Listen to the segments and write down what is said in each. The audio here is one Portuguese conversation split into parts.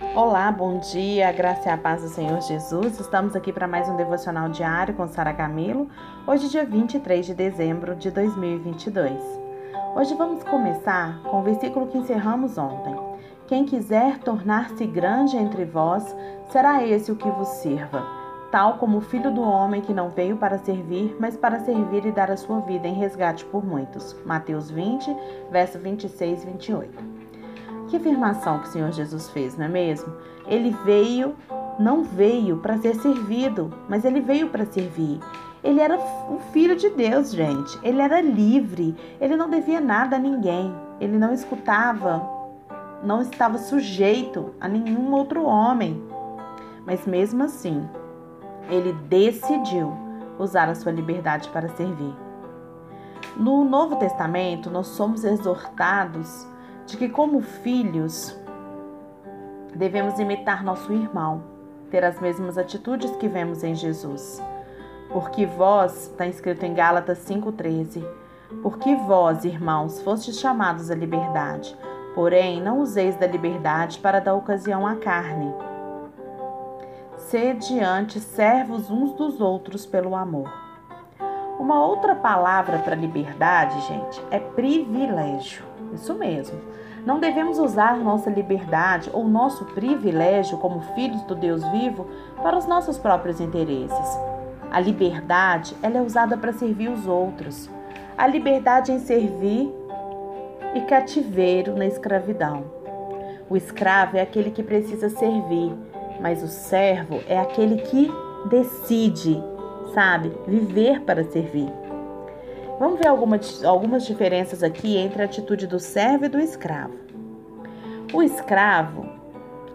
Olá, bom dia, graça e a paz do Senhor Jesus. Estamos aqui para mais um devocional diário com Sara Camilo, hoje, dia 23 de dezembro de 2022. Hoje vamos começar com o versículo que encerramos ontem. Quem quiser tornar-se grande entre vós, será esse o que vos sirva, tal como o filho do homem que não veio para servir, mas para servir e dar a sua vida em resgate por muitos. Mateus 20, verso 26 e 28. Que afirmação que o Senhor Jesus fez, não é mesmo? Ele veio, não veio para ser servido, mas ele veio para servir. Ele era o filho de Deus, gente. Ele era livre. Ele não devia nada a ninguém. Ele não escutava, não estava sujeito a nenhum outro homem. Mas mesmo assim, ele decidiu usar a sua liberdade para servir. No Novo Testamento, nós somos exortados de que, como filhos, devemos imitar nosso irmão, ter as mesmas atitudes que vemos em Jesus. Porque vós, está escrito em Gálatas 5,13, porque vós, irmãos, fostes chamados à liberdade, porém não useis da liberdade para dar ocasião à carne. Sede antes servos uns dos outros pelo amor. Uma outra palavra para liberdade, gente, é privilégio. Isso mesmo. Não devemos usar nossa liberdade ou nosso privilégio como filhos do Deus vivo para os nossos próprios interesses. A liberdade ela é usada para servir os outros. A liberdade em servir e cativeiro na escravidão. O escravo é aquele que precisa servir, mas o servo é aquele que decide, sabe, viver para servir. Vamos ver algumas, algumas diferenças aqui entre a atitude do servo e do escravo. O escravo,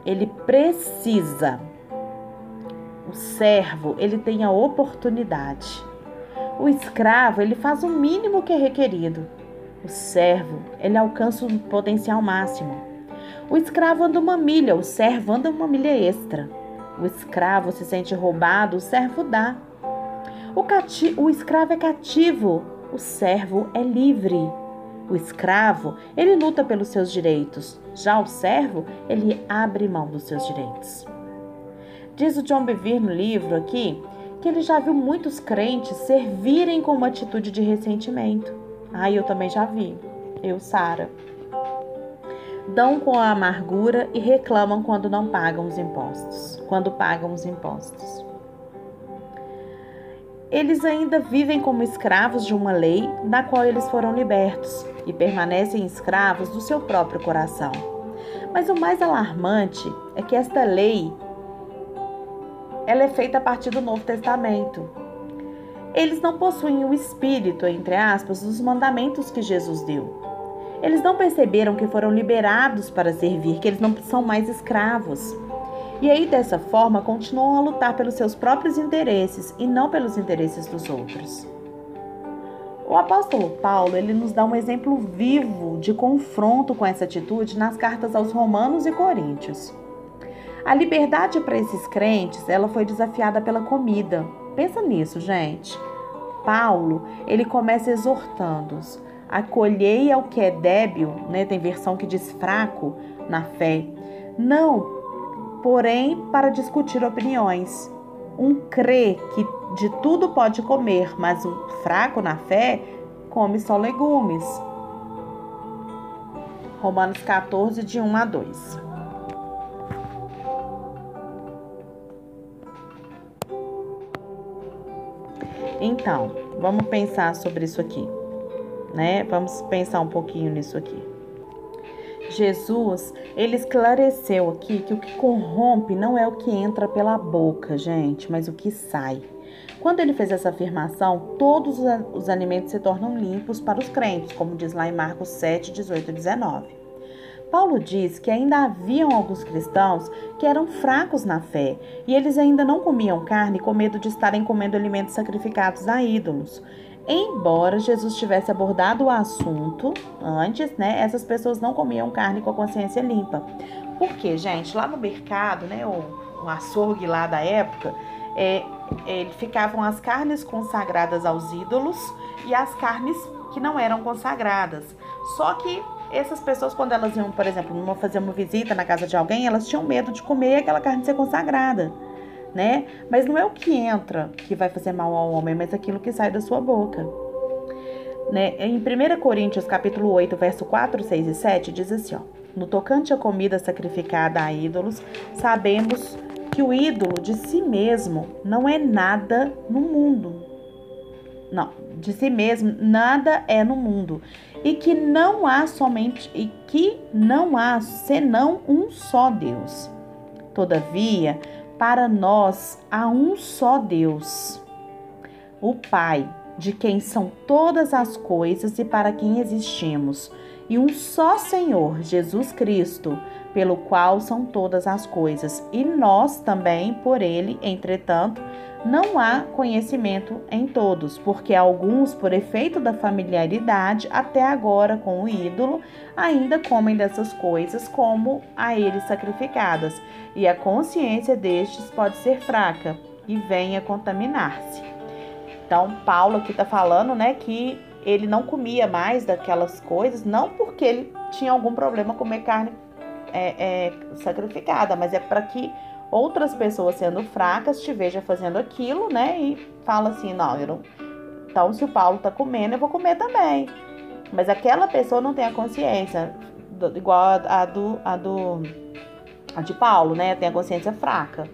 ele precisa. O servo, ele tem a oportunidade. O escravo, ele faz o mínimo que é requerido. O servo, ele alcança o potencial máximo. O escravo anda uma milha, o servo anda uma milha extra. O escravo se sente roubado, o servo dá. O, cati o escravo é cativo, o servo é livre. O escravo, ele luta pelos seus direitos. Já o servo, ele abre mão dos seus direitos. Diz o John Bevere no livro aqui que ele já viu muitos crentes servirem com uma atitude de ressentimento. Ah, eu também já vi. Eu, Sara. Dão com a amargura e reclamam quando não pagam os impostos. Quando pagam os impostos eles ainda vivem como escravos de uma lei da qual eles foram libertos e permanecem escravos do seu próprio coração. Mas o mais alarmante é que esta lei ela é feita a partir do Novo Testamento. Eles não possuem o espírito, entre aspas, dos mandamentos que Jesus deu. Eles não perceberam que foram liberados para servir, que eles não são mais escravos. E aí, dessa forma, continuam a lutar pelos seus próprios interesses e não pelos interesses dos outros. O apóstolo Paulo, ele nos dá um exemplo vivo de confronto com essa atitude nas cartas aos Romanos e Coríntios. A liberdade para esses crentes, ela foi desafiada pela comida. Pensa nisso, gente. Paulo, ele começa exortando-os: acolhei ao que é débil, né? Tem versão que diz fraco na fé. Não porém para discutir opiniões. Um crê que de tudo pode comer, mas o fraco na fé come só legumes. Romanos 14, de 1 a 2. Então, vamos pensar sobre isso aqui, né? Vamos pensar um pouquinho nisso aqui. Jesus, ele esclareceu aqui que o que corrompe não é o que entra pela boca, gente, mas o que sai. Quando ele fez essa afirmação, todos os alimentos se tornam limpos para os crentes, como diz lá em Marcos 7, 18 e 19. Paulo diz que ainda haviam alguns cristãos que eram fracos na fé e eles ainda não comiam carne com medo de estarem comendo alimentos sacrificados a ídolos. Embora Jesus tivesse abordado o assunto antes, né, essas pessoas não comiam carne com a consciência limpa. Porque, gente, lá no mercado, né, o, o açougue lá da época, é, ficavam as carnes consagradas aos ídolos e as carnes que não eram consagradas. Só que essas pessoas, quando elas iam, por exemplo, fazer uma visita na casa de alguém, elas tinham medo de comer aquela carne ser consagrada, né? Mas não é o que entra que vai fazer mal ao homem, mas aquilo que sai da sua boca. Né? Em 1 Coríntios capítulo 8, verso 4, 6 e 7, diz assim, ó, No tocante à comida sacrificada a ídolos, sabemos que o ídolo de si mesmo não é nada no mundo. Não, de si mesmo nada é no mundo. E que não há somente e que não há senão um só Deus. Todavia, para nós há um só Deus, o Pai, de quem são todas as coisas e para quem existimos, e um só Senhor, Jesus Cristo, pelo qual são todas as coisas, e nós também por ele, entretanto, não há conhecimento em todos, porque alguns, por efeito da familiaridade, até agora com o ídolo, ainda comem dessas coisas como a eles sacrificadas, e a consciência destes pode ser fraca e venha contaminar-se. Então, Paulo aqui está falando, né, que ele não comia mais daquelas coisas, não porque ele tinha algum problema comer carne é, é, sacrificada, mas é para que outras pessoas sendo fracas te vejam fazendo aquilo, né, e fala assim, não, eu não... então se o Paulo está comendo, eu vou comer também. Mas aquela pessoa não tem a consciência igual a do, a do a de Paulo, né, tem a consciência fraca.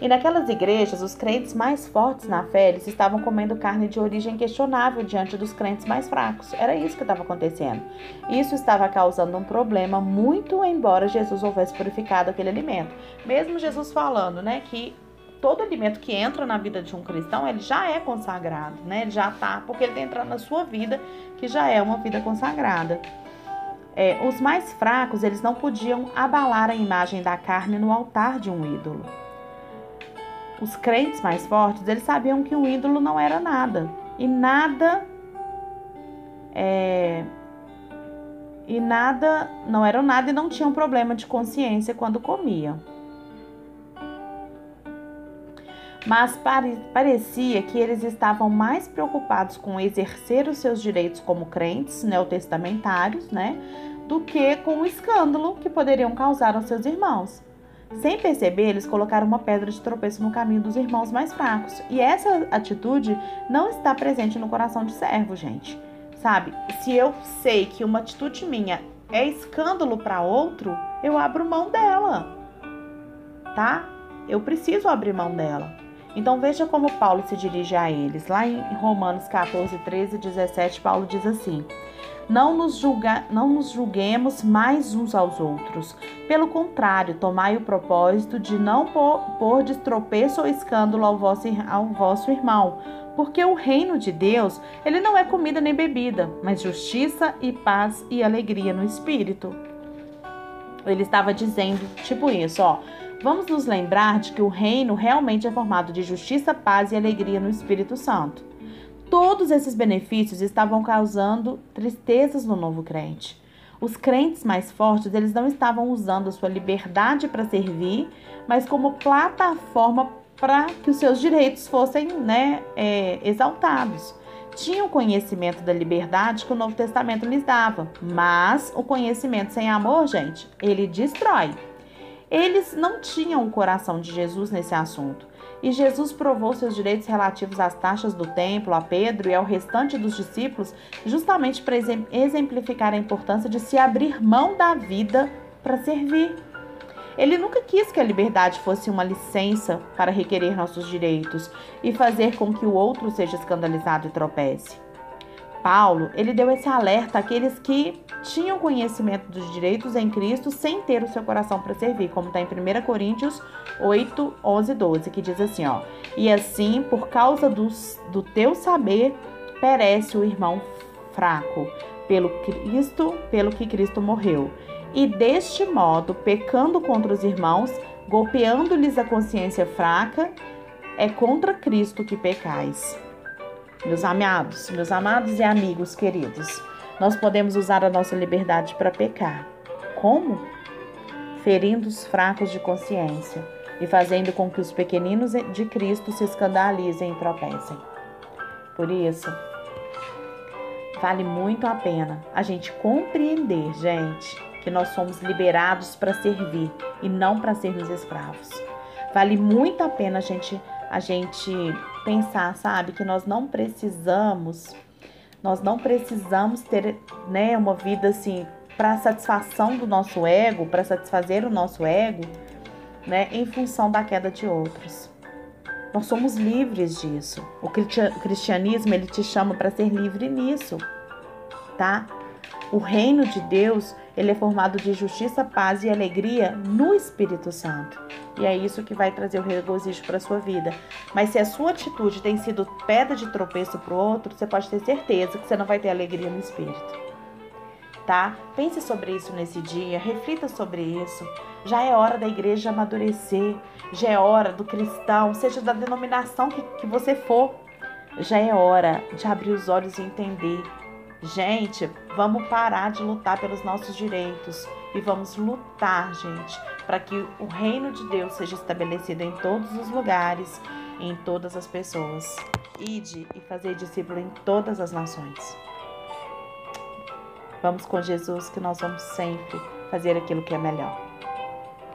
E naquelas igrejas, os crentes mais fortes na fé, eles estavam comendo carne de origem questionável diante dos crentes mais fracos. Era isso que estava acontecendo. Isso estava causando um problema, muito embora Jesus houvesse purificado aquele alimento. Mesmo Jesus falando, né, que todo alimento que entra na vida de um cristão, ele já é consagrado, né? Ele já tá, porque ele está entrando na sua vida, que já é uma vida consagrada. É, os mais fracos, eles não podiam abalar a imagem da carne no altar de um ídolo. Os crentes mais fortes, eles sabiam que o ídolo não era nada. E nada. É, e nada. Não eram nada e não tinham problema de consciência quando comiam. Mas pare, parecia que eles estavam mais preocupados com exercer os seus direitos como crentes neotestamentários, né? Do que com o escândalo que poderiam causar aos seus irmãos. Sem perceber, eles colocaram uma pedra de tropeço no caminho dos irmãos mais fracos. E essa atitude não está presente no coração de servo, gente. Sabe? Se eu sei que uma atitude minha é escândalo para outro, eu abro mão dela. Tá? Eu preciso abrir mão dela. Então veja como Paulo se dirige a eles. Lá em Romanos 14, 13 e 17, Paulo diz assim: não nos, julga, não nos julguemos mais uns aos outros. Pelo contrário, tomai o propósito de não pôr, pôr de tropeço ou escândalo ao vosso, ao vosso irmão. Porque o reino de Deus, ele não é comida nem bebida, mas justiça e paz e alegria no espírito. Ele estava dizendo, tipo isso, ó. Vamos nos lembrar de que o reino realmente é formado de justiça, paz e alegria no Espírito Santo. Todos esses benefícios estavam causando tristezas no novo crente. Os crentes mais fortes, eles não estavam usando a sua liberdade para servir, mas como plataforma para que os seus direitos fossem né, é, exaltados. Tinham conhecimento da liberdade que o Novo Testamento lhes dava, mas o conhecimento sem amor, gente, ele destrói. Eles não tinham o coração de Jesus nesse assunto. E Jesus provou seus direitos relativos às taxas do templo a Pedro e ao restante dos discípulos, justamente para exemplificar a importância de se abrir mão da vida para servir. Ele nunca quis que a liberdade fosse uma licença para requerer nossos direitos e fazer com que o outro seja escandalizado e tropece. Paulo, ele deu esse alerta àqueles que tinham conhecimento dos direitos em Cristo sem ter o seu coração para servir, como está em 1 Coríntios 8, 11 e 12, que diz assim, ó, E assim, por causa do teu saber, perece o irmão fraco, pelo Cristo, pelo que Cristo morreu. E deste modo, pecando contra os irmãos, golpeando-lhes a consciência fraca, é contra Cristo que pecais. Meus amados, meus amados e amigos queridos, nós podemos usar a nossa liberdade para pecar. Como? Ferindo os fracos de consciência e fazendo com que os pequeninos de Cristo se escandalizem e tropecem. Por isso, Vale muito a pena a gente compreender, gente, que nós somos liberados para servir e não para sermos escravos. Vale muito a pena a gente a gente pensar, sabe, que nós não precisamos nós não precisamos ter, né, uma vida assim para satisfação do nosso ego, para satisfazer o nosso ego, né, em função da queda de outros. Nós somos livres disso. O cristianismo ele te chama para ser livre nisso, tá? O reino de Deus ele é formado de justiça, paz e alegria no Espírito Santo. E é isso que vai trazer o regozijo para sua vida. Mas se a sua atitude tem sido pedra de tropeço para o outro, você pode ter certeza que você não vai ter alegria no Espírito tá? Pense sobre isso nesse dia, reflita sobre isso. Já é hora da igreja amadurecer, já é hora do cristão, seja da denominação que, que você for, já é hora de abrir os olhos e entender. Gente, vamos parar de lutar pelos nossos direitos e vamos lutar, gente, para que o reino de Deus seja estabelecido em todos os lugares, em todas as pessoas. Ide e fazer discípulo em todas as nações. Vamos com Jesus que nós vamos sempre fazer aquilo que é melhor.